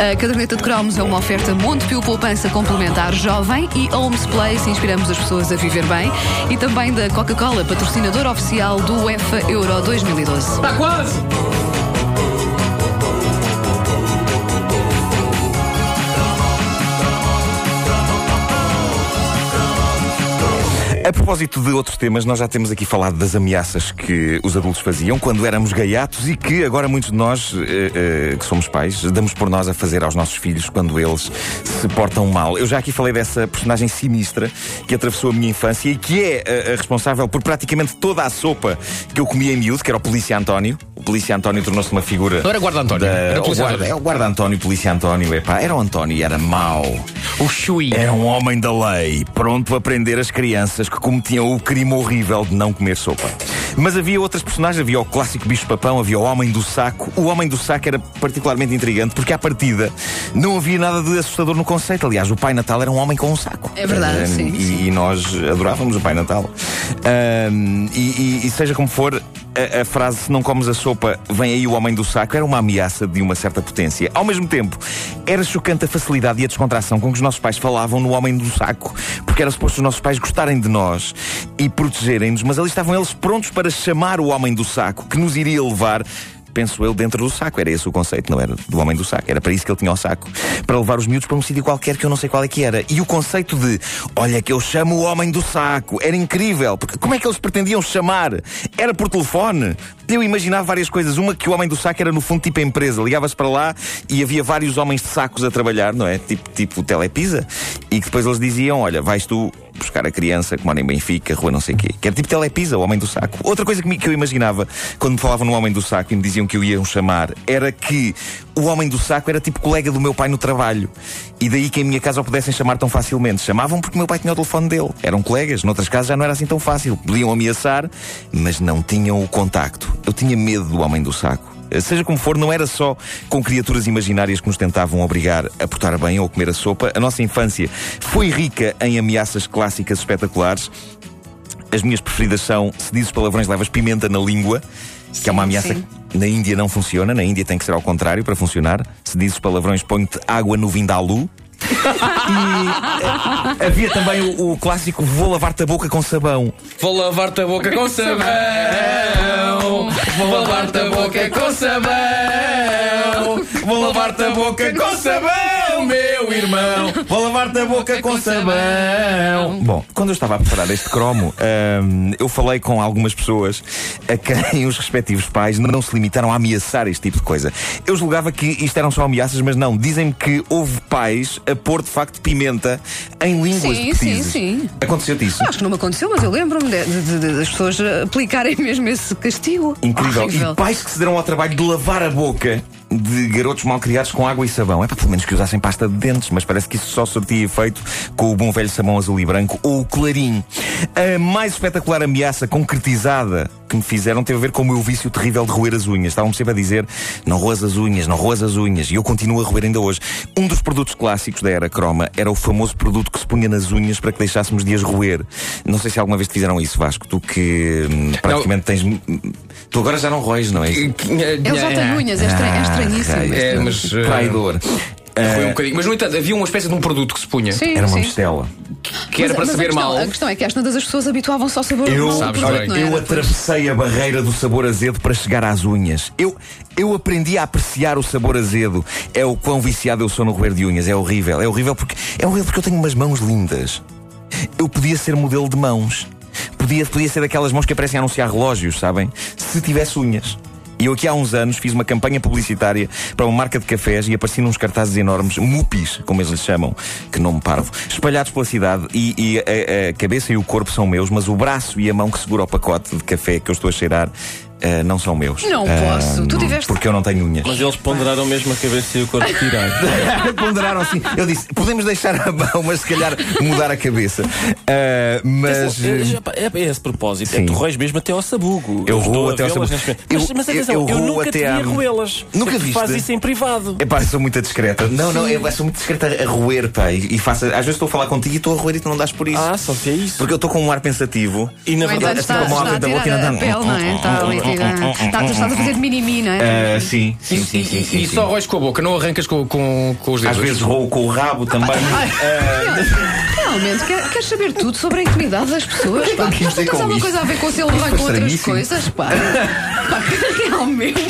A caderneta de cromos é uma oferta Montepio Poupança Complementar Jovem e Homes Place, inspiramos as pessoas a viver bem. E também da Coca-Cola, patrocinador oficial do UEFA Euro 2012. Está quase! Propósito de outros temas, nós já temos aqui falado das ameaças que os adultos faziam quando éramos gaiatos e que agora muitos de nós, eh, eh, que somos pais, damos por nós a fazer aos nossos filhos quando eles se portam mal. Eu já aqui falei dessa personagem sinistra que atravessou a minha infância e que é a, a responsável por praticamente toda a sopa que eu comia em miúdo, que era o Polícia António. O Polícia António tornou-se uma figura. Não era Guarda António, da- era o guarda, António. é o Guarda António, Polícia António. Epá, era o António e era mau. O Chui. Era um homem da lei, pronto a prender as crianças que cometiam o crime horrível de não comer sopa. Mas havia outras personagens, havia o clássico bicho-papão, havia o homem do saco. O homem do saco era particularmente intrigante porque, à partida, não havia nada de assustador no conceito. Aliás, o Pai Natal era um homem com um saco. É verdade, Ahm, sim, e, sim. e nós adorávamos o Pai Natal. E, e- e seja como for, a, a frase se não comes a sopa, vem aí o homem do saco, era uma ameaça de uma certa potência. Ao mesmo tempo, era chocante a facilidade e a descontração com que os nossos pais falavam no homem do saco, porque era suposto os nossos pais gostarem de nós e protegerem-nos, mas ali estavam eles prontos para chamar o homem do saco, que nos iria levar penso eu, dentro do saco. Era esse o conceito, não era do homem do saco. Era para isso que ele tinha o saco. Para levar os miúdos para um sítio qualquer que eu não sei qual é que era. E o conceito de, olha que eu chamo o homem do saco, era incrível. Porque como é que eles pretendiam chamar? Era por telefone. Eu imaginava várias coisas. Uma que o homem do saco era no fundo tipo empresa. Ligava-se para lá e havia vários homens de sacos a trabalhar, não é? Tipo, tipo telepisa. E que depois eles diziam, olha, vais tu buscar a criança que mora em Benfica, rua não sei o quê. Que era tipo telepisa, o homem do saco. Outra coisa que, me- que eu imaginava quando me falavam no homem do saco e me diziam que o iam chamar era que o homem do saco era tipo colega do meu pai no trabalho. E daí que em minha casa o pudessem chamar tão facilmente. Chamavam porque o meu pai tinha o telefone dele. Eram colegas. Noutras casas já não era assim tão fácil. Podiam ameaçar, mas não tinham o contacto. Eu tinha medo do homem do saco. Seja como for, não era só com criaturas imaginárias que nos tentavam obrigar a portar bem ou comer a sopa. A nossa infância foi rica em ameaças clássicas espetaculares. As minhas preferidas são se dizes palavrões levas pimenta na língua, que é uma Sim, ameaça sim. que na Índia não funciona. Na Índia tem que ser ao contrário para funcionar. Se dizes palavrões põe-te água no vindalu. E eh, havia também o, o clássico vou lavar-te a boca com sabão. Vou lavar-te a boca com sabão. Vou lavar-te a boca com sabão. Vou lavar-te a boca com sabão, meu irmão. Vou lavar-te a boca com sabão. Bom, quando eu estava a preparar este cromo, hum, eu falei com algumas pessoas a quem os respectivos pais não se limitaram a ameaçar este tipo de coisa. Eu julgava que isto eram só ameaças, mas não. Dizem-me que houve pais a pôr de facto pimenta em línguas Sim, de petizes. sim, sim. Aconteceu-te isso? Acho que não me aconteceu, mas eu lembro-me de- de- de- das pessoas aplicarem mesmo esse castigo. Incrível. Horrível. E pais que se deram ao trabalho de lavar a boca de garotos mal criados com água e sabão. É para pelo menos que usassem pasta de dentes, mas parece que isso só sortia efeito com o bom velho sabão azul e branco ou o clarim. A mais espetacular ameaça concretizada que me fizeram teve a ver com o meu vício terrível de roer as unhas. Estavam-me sempre a dizer: não roas as unhas, não roas as unhas. E eu continuo a roer ainda hoje. Um dos produtos clássicos da era croma era o famoso produto que se punha nas unhas para que deixássemos de as roer. Não sei se alguma vez te fizeram isso, Vasco. Tu que hum, praticamente tens. Tu agora já não roes, não é? Ele já tem unhas, é, estranho, é estranhíssimo. Ah, É, mas. eh, Traidor. Foi um bocadinho. Mas, no entanto, havia uma espécie de um produto que se punha. Sim, Era uma sim. mistela. Que era Mas- para mas a saber questão- mal. A questão é que às tantas as pessoas habituavam-se ao sabor Eu, produto, bem. não eu era? atravessei a barreira do sabor azedo para chegar às unhas. Eu, eu aprendi a apreciar o sabor azedo. É o quão viciado eu sou no roer de unhas. É horrível. É horrível porque, é horrível porque eu tenho umas mãos lindas. Eu podia ser modelo de mãos. Podia, podia ser daquelas mãos que aparecem a anunciar relógios, sabem? Se tivesse unhas. E eu aqui há uns anos fiz uma campanha publicitária para uma marca de cafés e apareci nos cartazes enormes, mupis, como eles lhes chamam, que nome parvo, espalhados pela cidade e, e a, a cabeça e o corpo são meus, mas o braço e a mão que segura o pacote de café que eu estou a cheirar eh, não são meus. Não Ah, posso. Tu tiveste- Porque eu não tenho unhas. Mas eles ponderaram mesmo a cabeça e o corpo tirado. Ponderaram assim. Eu disse, podemos deixar a mão, mas se calhar mudar a cabeça. Ah, mas. É, pá, é, é esse propósito. Sim. É que tu roes mesmo até ao sabugo. Eu estou roo até ao sabugo. Eu- Mas, mas eu- atenção, eu eu, roo nunca até vi a roê-las. Nunca É viste? Fazes isso em privado. Epá, eu sou muito discreta. Não, não, eu sou muito discreta a roer, pá. E, e faço, às vezes estou a falar contigo e estou a roer e tu não dás por isso. Ah, só que é isso. Porque eu estou com um ar pensativo. E na verdade, está, com a mão à está a frente da boca e não é? E Estás a fazer de mini não é? Ah, sim, sim, sim, e- sim, e- sim, e sim. só roes com a boca, não arrancas com, com, com os dedos. Às vezes roo com o rabo também. Ah, Realmente, quer- queres saber tudo sobre a intimidade das pessoas? Pá. quis dizer Mas com há uma isto? coisa a ver com se ele vai com outras coisas, pá. Pá, Realmente.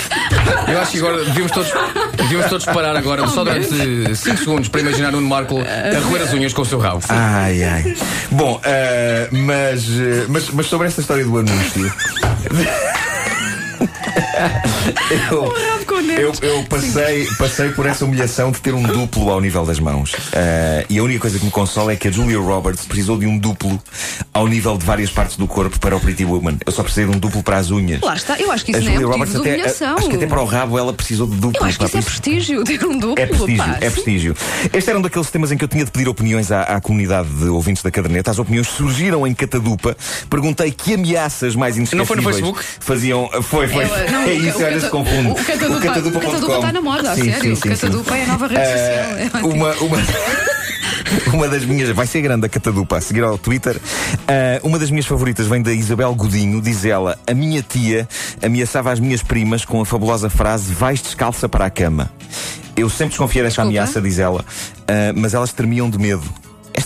Eu acho que agora devíamos todos, devíamos todos parar agora só durante 5 segundos para imaginar Nuno Marco a roer as unhas com o seu rabo. Ai, ai. Bom, ah, mas, ah, mas, mas sobre esta história do anúncio. Eu, eu, eu passei, passei por essa humilhação de ter um duplo ao nível das mãos. Ah, e a única coisa que me consola é que a Julia Roberts precisou de um duplo ao nível de várias partes do corpo para o Pretty Woman. Eu só precisei de um duplo para as unhas. Lá está, eu acho que a isso não é Julia Roberts até, humilhação. acho que até para o rabo ela precisou de duplo. Eu acho que isso é prestígio, ter um duplo. é prestígio, pá. é prestígio. Este era um daqueles temas em que eu tinha de pedir opiniões à, à comunidade de ouvintes da caderneta. As opiniões surgiram em catadupa. Perguntei que ameaças mais Não foi no inesquecíveis Facebook? faziam. Foi, É, não, é isso, o se confunde. o Catadupa- está na moda, a sério. O. Catadupa é a nova rede Ah, social. É uma, uma, uma das minhas. Vai ser grande a Catadupa, a seguir ao Twitter. Ah, uma das minhas favoritas vem da Isabel Godinho. Diz ela: A minha tia ameaçava as minhas primas com a fabulosa frase: Vais descalça para a cama. Eu sempre desconfiei desta ameaça, diz ela, ah, mas elas tremiam de medo.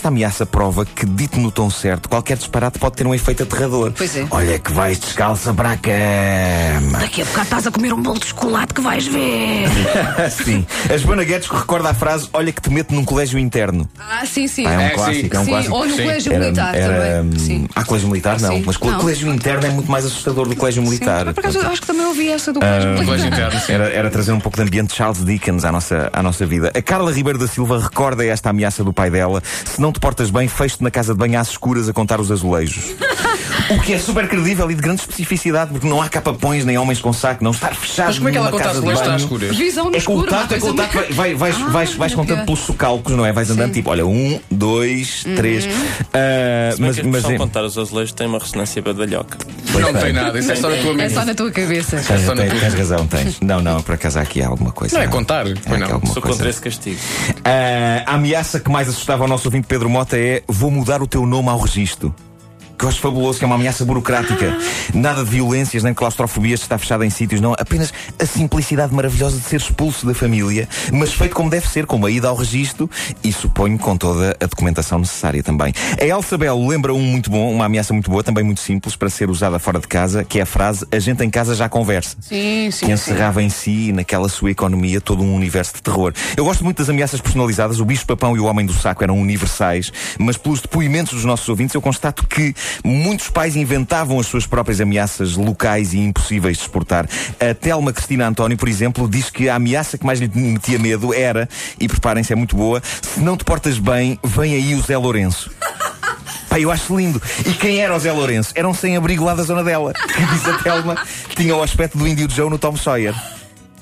Esta ameaça prova que, dito no tom certo, qualquer disparate pode ter um efeito aterrador. Pois é. Olha que vais descalça para a cama. Daqui a bocado estás a comer um bolo de chocolate que vais ver. Sim. A Joana Guedes recorda a frase: Olha que te meto num colégio interno. Ah, sim, sim. Ah, é um É, sim. clássico, é um sim, clássico. ou no Sim. colégio Era, militar era, também. hum, Sim. Ah, colégio militar não, Sim. mas Não. colégio interno é muito mais assustador do colégio militar. Sim, por acaso, eu acho que também ouvi essa do colégio militar. Colégio interno, sim. Era, era trazer um pouco de ambiente de Charles Dickens à nossa, à nossa vida. A Carla Ribeiro da Silva recorda esta ameaça do pai dela: se não te portas bem, fecho-te na casa de banho às escuras a contar os azulejos. o que é super credível e de grande especificidade, porque não há capapões nem homens com saco, não estar fechado. Mas como é que ela conta casa as banho. às escuras? Visão no É escuro. uma tato, é com o coisa tato, vai, vai, vais, Ah, vais, vais contando pior. pelos socalcos, não é? Vais andando tipo, olha, um, dois, três. Ah, Se bem mas, mas expressão é- contar os azulejos tem uma ressonância badalhoca. pois Não tem. tem nada, isso é só na tua É mente. só na tua cabeça. Tens, só na tens- tua- tens razão, tens. Não, não, por acaso há aqui alguma coisa. Não é contar, aqui não. alguma Sou coisa. contra esse castigo. Ah, a ameaça que mais assustava o nosso ouvinte Pedro Mota é: vou mudar o teu nome ao registro. Que eu acho fabuloso, que é uma ameaça burocrática. Nada de violências nem de claustrofobias de estar fechado em sítios, não. Apenas a simplicidade maravilhosa de ser expulso da família, mas feito como deve ser, com a ida ao registro e suponho com toda a documentação necessária também. A Elsa Belo lembra um muito bom, uma ameaça muito boa, também muito simples, para ser usada fora de casa, que é a frase: a gente em casa já conversa Sim, sim. que encerrava em si e naquela sua economia todo um universo de terror. Eu gosto muito das ameaças personalizadas. O bicho papão e o homem do saco eram universais, mas pelos depoimentos dos nossos ouvintes eu constato que muitos pais inventavam as suas próprias ameaças locais e impossíveis de exportar. A Telma Cristina António, por exemplo, diz que a ameaça que mais lhe metia medo era, e preparem-se, é muito boa, se não te portas bem, vem aí o Zé Lourenço. Pá, eu acho lindo. E quem era o Zé Lourenço? Era um sem-abrigo lá da zona dela. Que diz a Telma, tinha o aspecto do índio de Joe no Tom Sawyer.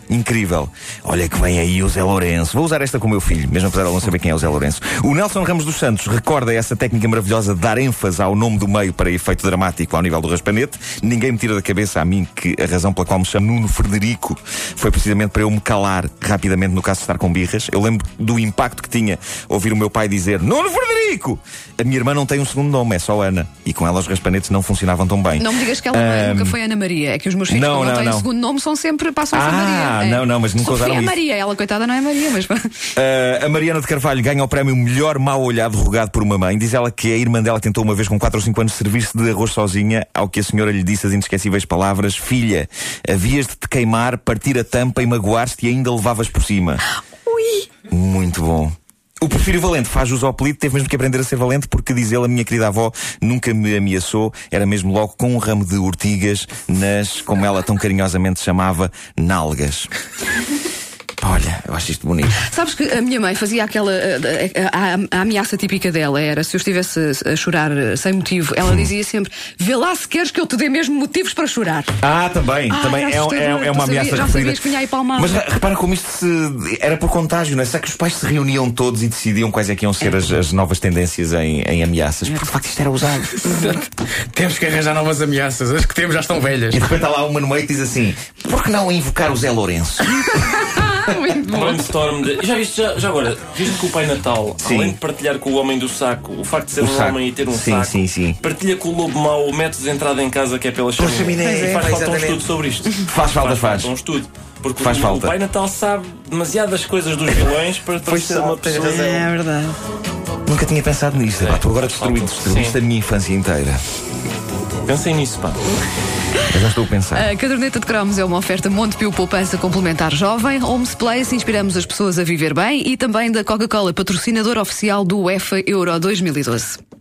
Incrível. Olha que vem aí o Zé Lourenço. Vou usar esta com o meu filho, mesmo apesar de ele não saber quem é o Zé Lourenço. O Nelson Ramos dos Santos recorda essa técnica maravilhosa de dar ênfase ao nome do meio para efeito dramático ao nível do raspanete. Ninguém me tira da cabeça a mim que a razão pela qual me chamo Nuno Frederico foi precisamente para eu me calar rapidamente no caso de estar com birras. Eu lembro do impacto que tinha ouvir o meu pai dizer Nuno Frederico! A minha irmã não tem um segundo nome, é só Ana. E com ela os raspanetes não funcionavam tão bem. Não me digas que ela Ahm, nunca foi Ana Maria. É que os meus filhos, não, não, não, têm não. segundo nome, são sempre, passam a ser Ah. É. não, não, mas nunca Sofia usaram isso. Maria. Ela, coitada, não é Maria, mas. Uh, a Mariana de Carvalho ganha o prémio Melhor Mal Olhado rogado por uma mãe. Diz ela que a irmã dela tentou uma vez com 4 ou 5 anos servir-se de arroz sozinha, ao que a senhora lhe disse as inesquecíveis palavras: Filha, havias de te queimar, partir a tampa e magoar-te e ainda levavas por cima. Ui! Muito bom. O Porfírio Valente faz uso ao apelido, teve mesmo que aprender a ser valente, porque diz ele, a minha querida avó nunca me ameaçou, era mesmo logo com um ramo de urtigas nas, como ela tão carinhosamente chamava, nalgas. Olha, eu acho isto bonito. Sabes que a minha mãe fazia aquela. A, a- a ameaça típica dela era se eu estivesse a chorar eh, sem motivo, ela dizia sempre: Vê lá se queres que eu te dê mesmo motivos para chorar. Ah, também, Ah, também é, é, é uma ameaça já referida. sabias. Mas re- repara como isto se, era por contágio, não é? Será que os pais se reuniam todos e decidiam quais é que iam ser as, as novas tendências em, em ameaças? Porque de facto isto era usado. Temos que arranjar novas ameaças. As que temos já estão velhas. E de repente há lá uma no meio que diz assim: por que não invocar o Zé Lourenço? Muito bom. Brainstorm de. Já viste, já, já agora, viste que o Pai Natal, Sim. além de partilhar com o homem do saco, o facto de ser O um saco. homem e ter um Sim, saco, sim, sim. partilha com o lobo mau o método de entrada em casa que é pela chaminé. chaminé, E faz é, falta um exatamente. estudo sobre isto. Faz falta, faz. um estudo. Porque Faz o, falta. o Pai Natal sabe demasiadas coisas dos vilões para, para ser uma pessoa. razão. É verdade. Nunca tinha pensado nisto. Epá, tu agora destruíste, falta- destruíste a minha infância inteira. Pensem nisso, pá. Eu já estou a pensar. A caderneta de cromos é uma oferta Montepio Poupança Complementar Jovem, Homes Place, inspiramos as pessoas a viver bem e também da Coca-Cola, patrocinador oficial do UEFA Euro 2012.